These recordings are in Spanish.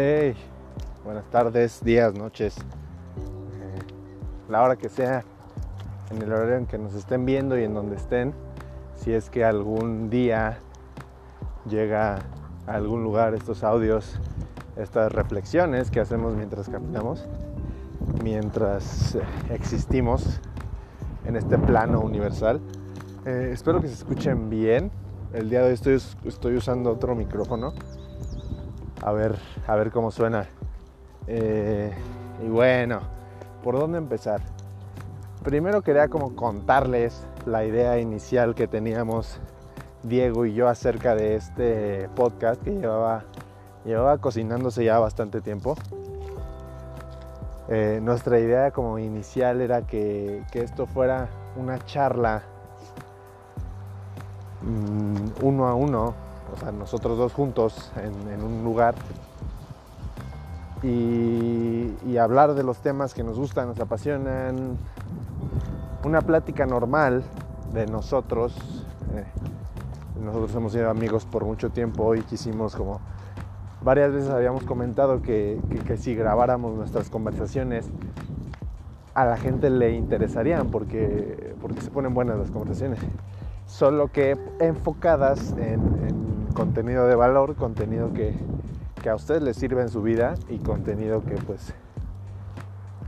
Hey, buenas tardes, días, noches, eh, la hora que sea, en el horario en que nos estén viendo y en donde estén, si es que algún día llega a algún lugar estos audios, estas reflexiones que hacemos mientras caminamos, mientras eh, existimos en este plano universal. Eh, espero que se escuchen bien. El día de hoy estoy, estoy usando otro micrófono. A ver, a ver cómo suena. Eh, y bueno, ¿por dónde empezar? Primero quería como contarles la idea inicial que teníamos Diego y yo acerca de este podcast que llevaba, llevaba cocinándose ya bastante tiempo. Eh, nuestra idea como inicial era que, que esto fuera una charla mm, uno a uno, o sea, nosotros dos juntos en, un lugar y, hablar de los temas que nos gustan, nos apasionan, una plática normal de nosotros. Eh, nosotros hemos sido amigos por mucho tiempo y quisimos como varias veces habíamos comentado que, que, si grabáramos nuestras conversaciones a la gente le interesarían porque, porque se ponen buenas las conversaciones. Solo que enfocadas en, en contenido de valor, contenido que, que, a ustedes les sirve en su vida y contenido que pues,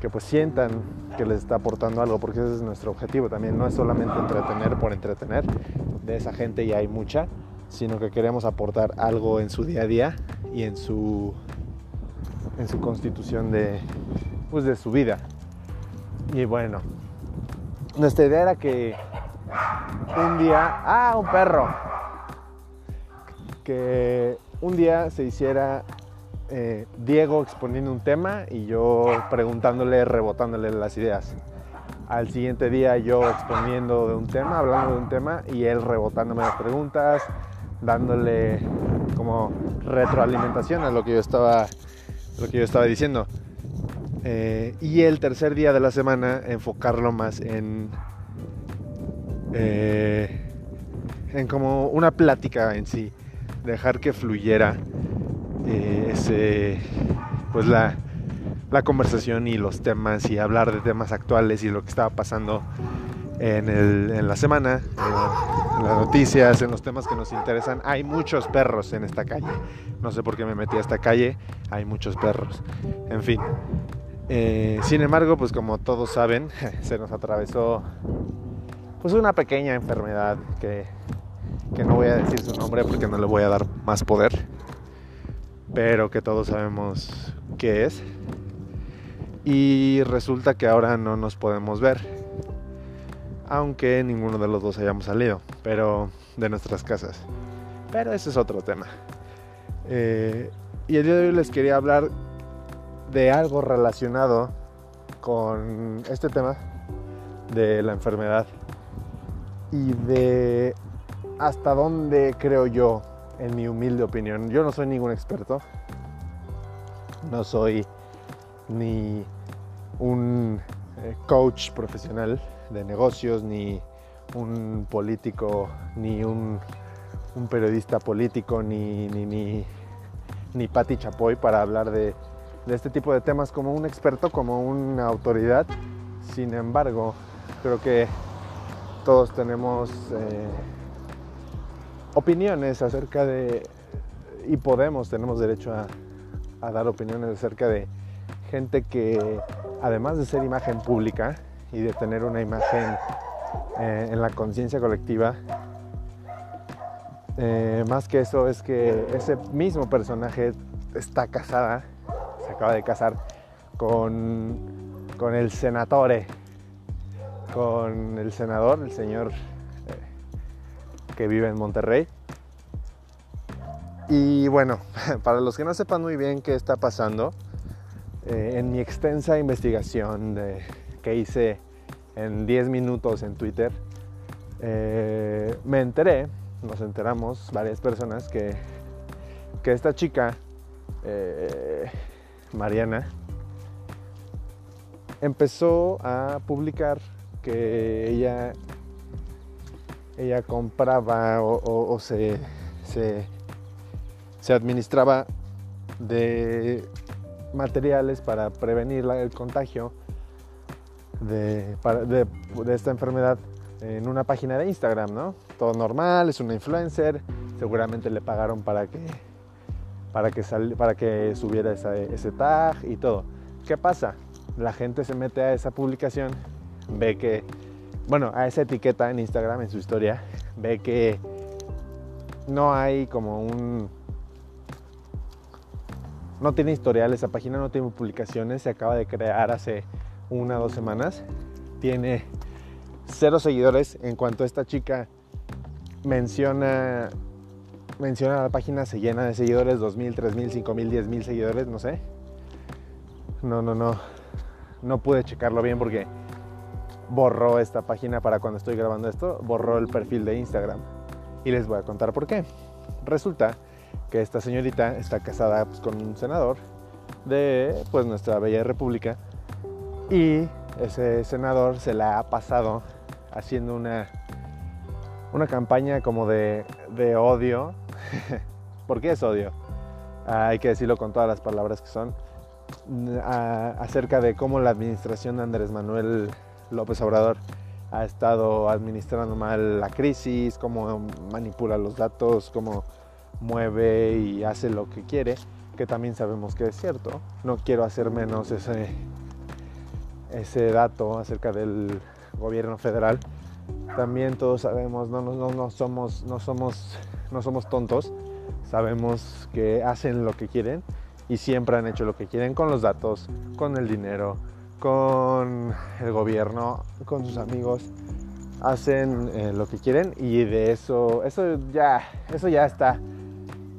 que pues sientan que les está aportando algo, porque ese es nuestro objetivo también. No es solamente entretener por entretener, de esa gente ya hay mucha, sino que queremos aportar algo en su día a día y en su, en su constitución de, pues de su vida. Y bueno, nuestra idea era que un día, ah, un perro, que un día se hiciera eh, Diego exponiendo un tema y yo preguntándole, rebotándole las ideas. Al siguiente día yo exponiendo de un tema, hablando de un tema y él rebotándome las preguntas, dándole como retroalimentación a lo que yo estaba, lo que yo estaba diciendo. Eh, y el tercer día de la semana enfocarlo más en, eh, en como una plática en sí, dejar que fluyera eh, ese, pues la, la, conversación y los temas y hablar de temas actuales y lo que estaba pasando en, el, en la semana, en las noticias, en los temas que nos interesan. Hay muchos perros en esta calle. No sé por qué me metí a esta calle. Hay muchos perros. En fin. Eh, sin embargo, pues como todos saben, se nos atravesó pues una pequeña enfermedad que, que no voy a decir su nombre porque no le voy a dar más poder, pero que todos sabemos qué es. Y resulta que ahora no nos podemos ver aunque ninguno de los dos hayamos salido, pero de nuestras casas. Pero ese es otro tema. Eh, y el día de hoy les quería hablar de algo relacionado con este tema de la enfermedad y de hasta dónde creo yo, en mi humilde opinión, yo no soy ningún experto, no soy ni un eh, coach profesional, de negocios, ni un político, ni un, periodista político, ni, ni, ni, Patti Chapoy para hablar de, de este tipo de temas como un experto, como una autoridad. Sin embargo, creo que todos tenemos eh, opiniones acerca de, y podemos, tenemos derecho a, dar opiniones acerca de gente que, además de ser imagen pública, y de tener una imagen eh, en la conciencia colectiva. Eh, más que eso es que ese mismo personaje está casada, se acaba de casar con, con el senatore, con el senador, el señor que vive en Monterrey. Y bueno, para los que no sepan muy bien qué está pasando, eh, en mi extensa investigación que hice en 10 minutos en Twitter, eh, me enteré, nos enteramos varias personas que, que esta chica, eh, Mariana, empezó a publicar que ella, ella compraba o, se, se, se administraba de materiales para prevenir el contagio de, de, esta enfermedad en una página de Instagram, ¿no? Todo normal, es una influencer, seguramente le pagaron para que, para que, para que subiera ese tag y todo. ¿Qué pasa? La gente se mete a esa publicación, ve que, bueno, a esa etiqueta en Instagram, en su historia, ve que no hay como un... No tiene historial, esa página no tiene publicaciones, se acaba de crear hace una o dos semanas. Tiene cero seguidores. En cuanto esta chica menciona, menciona la página, se llena de seguidores, 2.000, 3.000, 5.000, 10.000 seguidores, no sé. No, no, no. No pude checarlo bien porque borró esta página para cuando estoy grabando esto, borró el perfil de Instagram. Y les voy a contar por qué. Resulta que esta señorita está casada pues, con un senador de pues, nuestra bella república y ese senador se la ha pasado haciendo una, una campaña como de, de odio. ¿Por qué es odio? Ah, hay que decirlo con todas las palabras que son. acerca de cómo la administración de Andrés Manuel López Obrador ha estado administrando mal la crisis, cómo manipula los datos, cómo mueve y hace lo que quiere, que también sabemos que es cierto. No quiero hacer menos ese, ese dato acerca del gobierno federal, también todos sabemos, no, no, no, somos, no, somos, no somos tontos, sabemos que hacen lo que quieren y siempre han hecho lo que quieren con los datos, con el dinero, con el gobierno, con sus amigos, hacen eh, lo que quieren y de eso, eso ya, eso ya está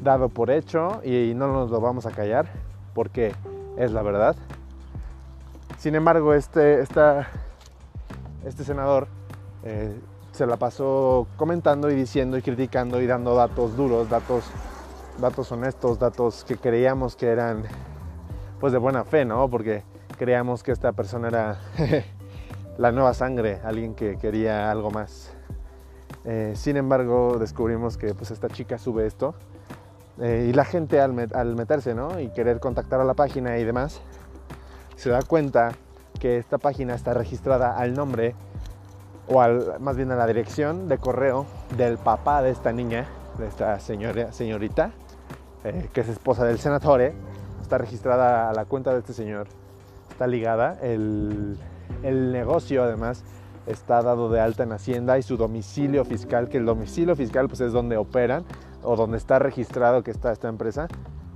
dado por hecho y no nos lo vamos a callar porque es la verdad. Sin embargo, este, este senador eh, se la pasó comentando y diciendo y criticando y dando datos duros, datos, datos honestos, datos que creíamos que eran pues de buena fe, ¿no? Porque creíamos que esta persona era la nueva sangre, alguien que quería algo más. Eh, sin embargo, descubrimos que pues esta chica sube esto eh, y la gente al, meterse, ¿no? Y querer contactar a la página y demás, se da cuenta que esta página está registrada al nombre o más bien a la dirección de correo del papá de esta niña, de esta señora, señorita, eh, que es esposa del senatore, está registrada a la cuenta de este señor, ligada, el, el negocio además está dado de alta en Hacienda y su domicilio fiscal, que el domicilio fiscal pues es donde operan o donde está registrado que está esta empresa,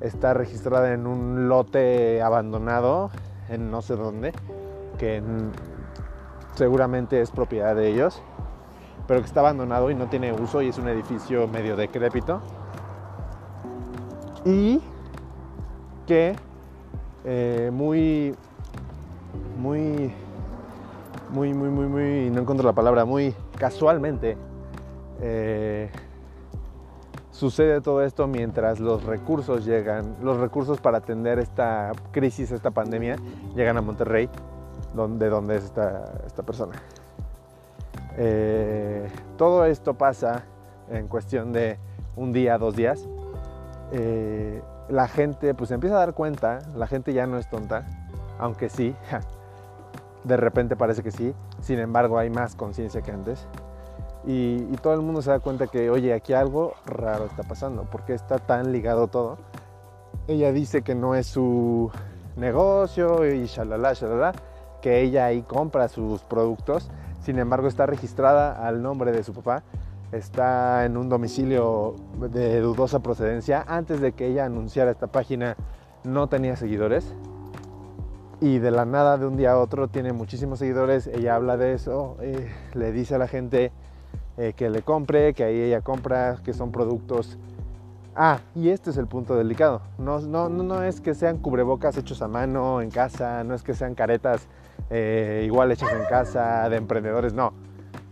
está registrada en un lote abandonado en no sé dónde, que seguramente es propiedad de ellos, pero que está abandonado y no tiene uso y es un edificio medio decrépito. Y que eh, muy, muy, muy, muy, muy, muy, no encuentro la palabra, muy casualmente eh, sucede todo esto mientras los recursos llegan, los recursos para atender esta crisis, esta pandemia, llegan a Monterrey, donde, donde es esta, esta persona. Eh, todo esto pasa en cuestión de un día, dos días. Eh, la gente pues empieza a dar cuenta, la gente ya no es tonta, aunque sí, de repente parece que sí, sin embargo hay más conciencia que antes. Y, todo el mundo se da cuenta que, oye, aquí algo raro está pasando, porque está tan ligado todo. Ella dice que no es su negocio y shalala, shalala, que ella ahí compra sus productos, sin embargo está registrada al nombre de su papá, está en un domicilio de dudosa procedencia, antes de que ella anunciara esta página no tenía seguidores, y de la nada de un día a otro tiene muchísimos seguidores, ella habla de eso, eh, le dice a la gente eh, que le compre, que ahí ella compra, que son productos... Ah, y este es el punto delicado. No, no, no es que sean cubrebocas hechos a mano en casa, no es que sean caretas eh, igual hechas en casa de emprendedores, no.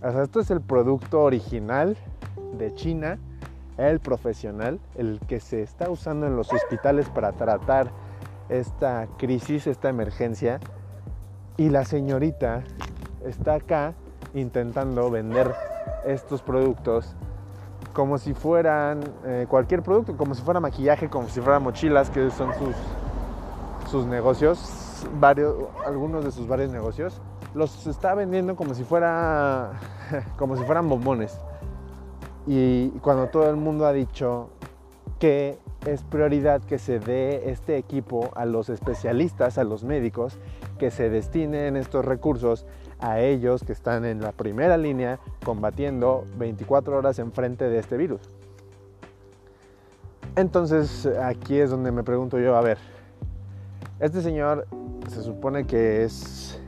O sea, esto es el producto original de China, el profesional, el que se está usando en los hospitales para tratar esta crisis, esta emergencia. Y la señorita está acá intentando vender estos productos como si fueran eh, cualquier producto, como si fuera maquillaje, como si fueran mochilas, que son sus, sus negocios, varios, algunos de sus varios negocios, los está vendiendo como si fuera como si fueran bombones. Y cuando todo el mundo ha dicho que es prioridad que se dé este equipo a los especialistas, a los médicos, que se destinen estos recursos a ellos que están en la primera línea combatiendo 24 horas enfrente de este virus. Entonces aquí es donde me pregunto yo, a ver, este señor se supone que es,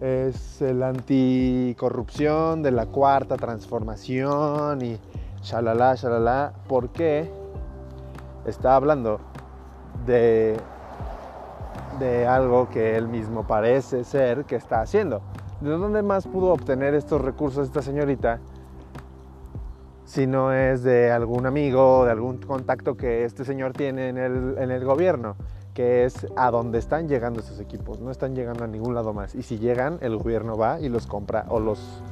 es el anticorrupción de la cuarta transformación y shalala, shalala, ¿por qué está hablando de de algo que él mismo parece ser que está haciendo. ¿De dónde más pudo obtener estos recursos esta señorita? Si no es de algún amigo, de algún contacto que este señor tiene en el, en el gobierno, que es a dónde están llegando estos equipos. No están llegando a ningún lado más. Y si llegan, el gobierno va y los compra o los,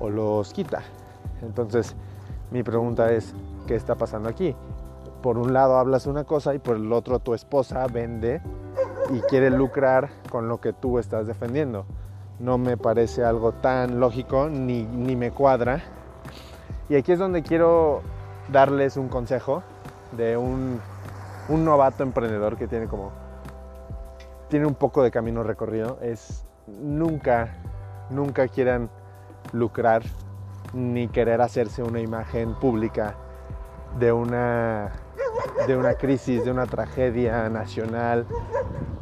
o los quita. Entonces, mi pregunta es, ¿qué está pasando aquí? Por un lado hablas una cosa y por el otro tu esposa vende y quiere lucrar con lo que tú estás defendiendo. No me parece algo tan lógico ni, ni me cuadra. Y aquí es donde quiero darles un consejo de un, un novato emprendedor que tiene como tiene un poco de camino recorrido es nunca nunca quieran lucrar ni querer hacerse una imagen pública de una de una crisis, de una tragedia nacional,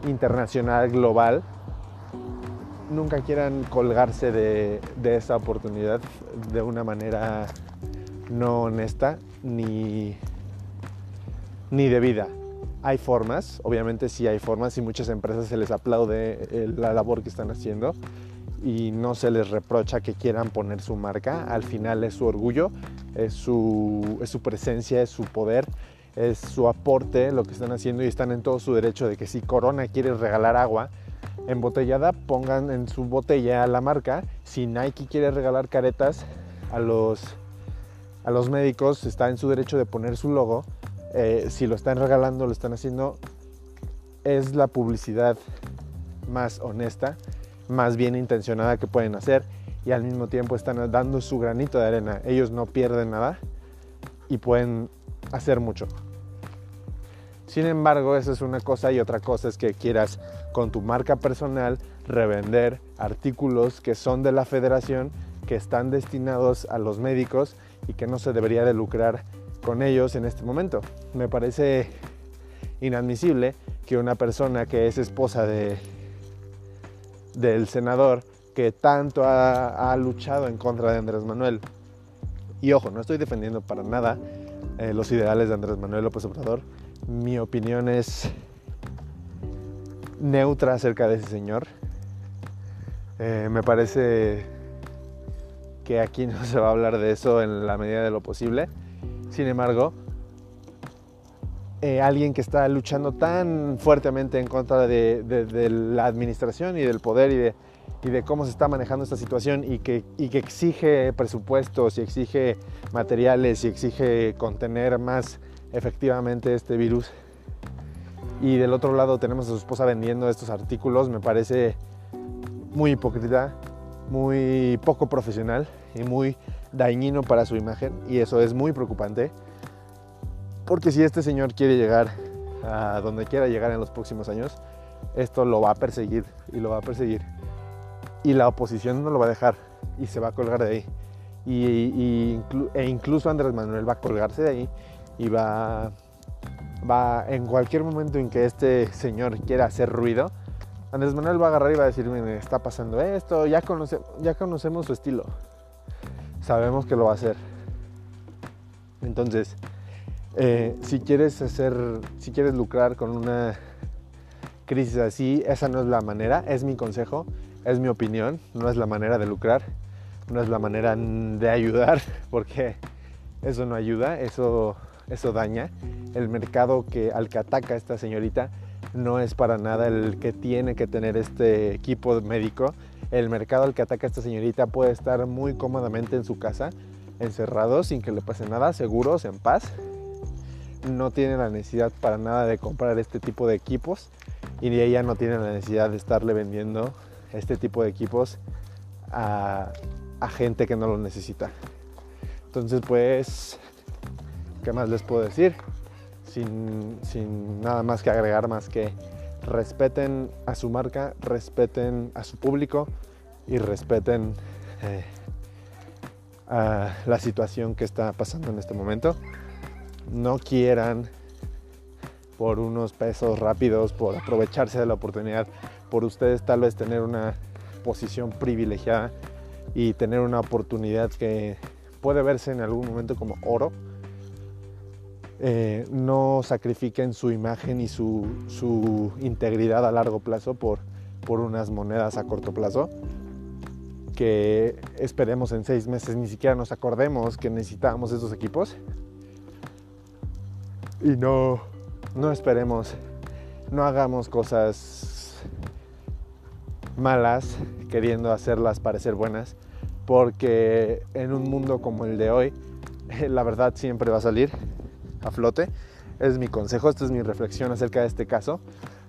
internacional, global, nunca quieran colgarse de, esa oportunidad de una manera no honesta ni, ni debida. Hay formas, obviamente sí hay formas y muchas empresas se les aplaude eh, la labor que están haciendo y no se les reprocha que quieran poner su marca. Al final es su orgullo, es su, es su presencia, es su poder es su aporte, lo que están haciendo y están en todo su derecho de que si Corona quiere regalar agua embotellada, pongan en su botella la marca. Si Nike quiere regalar caretas a los, a los médicos, está en su derecho de poner su logo. Eh, si lo están regalando, lo están haciendo, es la publicidad más honesta, más bien intencionada que pueden hacer y al mismo tiempo están dando su granito de arena. Ellos no pierden nada y pueden hacer mucho. Sin embargo, esa es una cosa y otra cosa es que quieras con tu marca personal revender artículos que son de la federación, que están destinados a los médicos y que no se debería de lucrar con ellos en este momento. Me parece inadmisible que una persona que es esposa de, del senador que tanto ha, ha luchado en contra de Andrés Manuel, y ojo, no estoy defendiendo para nada eh, los ideales de Andrés Manuel López Obrador. Mi opinión es neutra acerca de ese señor. Eh, me parece que aquí no se va a hablar de eso en la medida de lo posible. Sin embargo, eh, alguien que está luchando tan fuertemente en contra de la administración y del poder y de y de cómo se está manejando esta situación y que, que exige presupuestos y exige materiales y exige contener más efectivamente este virus. Y del otro lado tenemos a su esposa vendiendo estos artículos, me parece muy hipócrita, muy poco profesional y muy dañino para su imagen y eso es muy preocupante porque si este señor quiere llegar a donde quiera llegar en los próximos años, esto lo va a perseguir y lo va a perseguir y la oposición no lo va a dejar y se va a colgar de ahí. Y, e incluso Andrés Manuel va a colgarse de ahí y va, va en cualquier momento en que este señor quiera hacer ruido, Andrés Manuel va a agarrar y va a decir, me está pasando esto, ya, conoce, ya conocemos su estilo, sabemos que lo va a hacer. Entonces, eh, si quieres hacer, si quieres lucrar con una crisis así, esa no es la manera, es mi consejo es mi opinión, no es la manera de lucrar, no es la manera de ayudar, porque eso no ayuda, eso, eso daña. El mercado que, al que ataca esta señorita no es para nada el que tiene que tener este equipo médico. El mercado al que ataca esta señorita puede estar muy cómodamente en su casa encerrados sin que le pase nada, seguros, en paz. No tienen la necesidad para nada de comprar este tipo de equipos y ella no tiene la necesidad de estarle vendiendo este tipo de equipos a, gente que no lo necesita. Entonces, pues, ¿qué más les puedo decir? Sin, nada más que agregar, más que respeten a su marca, respeten a su público y respeten eh, a la situación que está pasando en este momento. No quieran por unos pesos rápidos, por aprovecharse de la oportunidad, por ustedes tal vez tener una posición privilegiada y tener una oportunidad que puede verse en algún momento como oro. Eh, no sacrifiquen su imagen y su, integridad a largo plazo por, por unas monedas a corto plazo que esperemos en seis meses ni siquiera nos acordemos que necesitábamos esos equipos y no, no esperemos, no hagamos cosas malas queriendo hacerlas parecer buenas, porque en un mundo como el de hoy, la verdad siempre va a salir a flote. Es mi consejo, esta es mi reflexión acerca de este caso.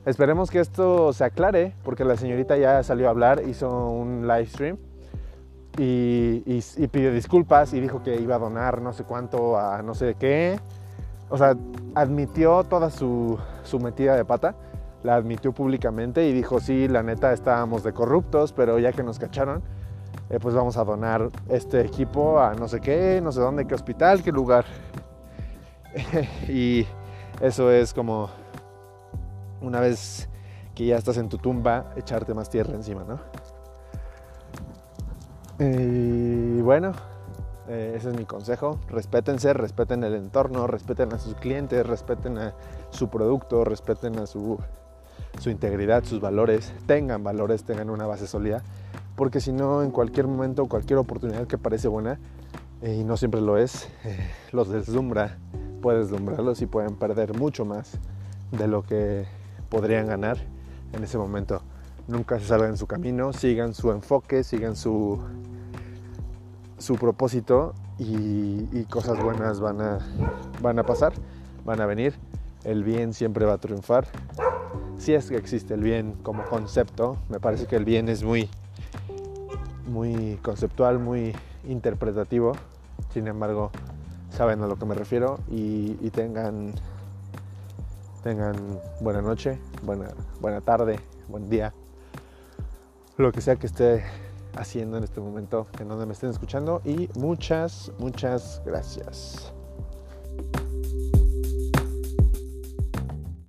Esperemos que esto se aclare, porque la señorita ya salió a hablar, hizo un live stream y, y pidió disculpas y dijo que iba a donar no sé cuánto a no sé qué o sea, admitió toda su, metida de pata, la admitió públicamente y dijo, sí, la neta estábamos de corruptos, pero ya que nos cacharon, eh, pues vamos a donar este equipo a no sé qué, no sé dónde, qué hospital, qué lugar. y eso es como una vez que ya estás en tu tumba, echarte más tierra encima, ¿no? Y bueno, eh, ese es mi consejo. Respétense, respeten el entorno, respeten a sus clientes, respeten a su producto, respeten a su, integridad, sus valores. Tengan valores, tengan una base sólida. Porque si no, en cualquier momento, cualquier oportunidad que parece buena, eh, y no siempre lo es, eh, los deslumbra, puede deslumbrarlos y pueden perder mucho más de lo que podrían ganar en ese momento. Nunca se salgan en su camino, sigan su enfoque, sigan su, su propósito y, cosas buenas van a, van a pasar, van a venir. El bien siempre va a triunfar. Si es que existe el bien como concepto, me parece que el bien es muy, muy conceptual, muy interpretativo. Sin embargo, saben a lo que me refiero y, tengan, tengan buena noche, buena, buena tarde, buen día, lo que sea que esté haciendo en este momento en donde me estén escuchando y muchas, muchas gracias.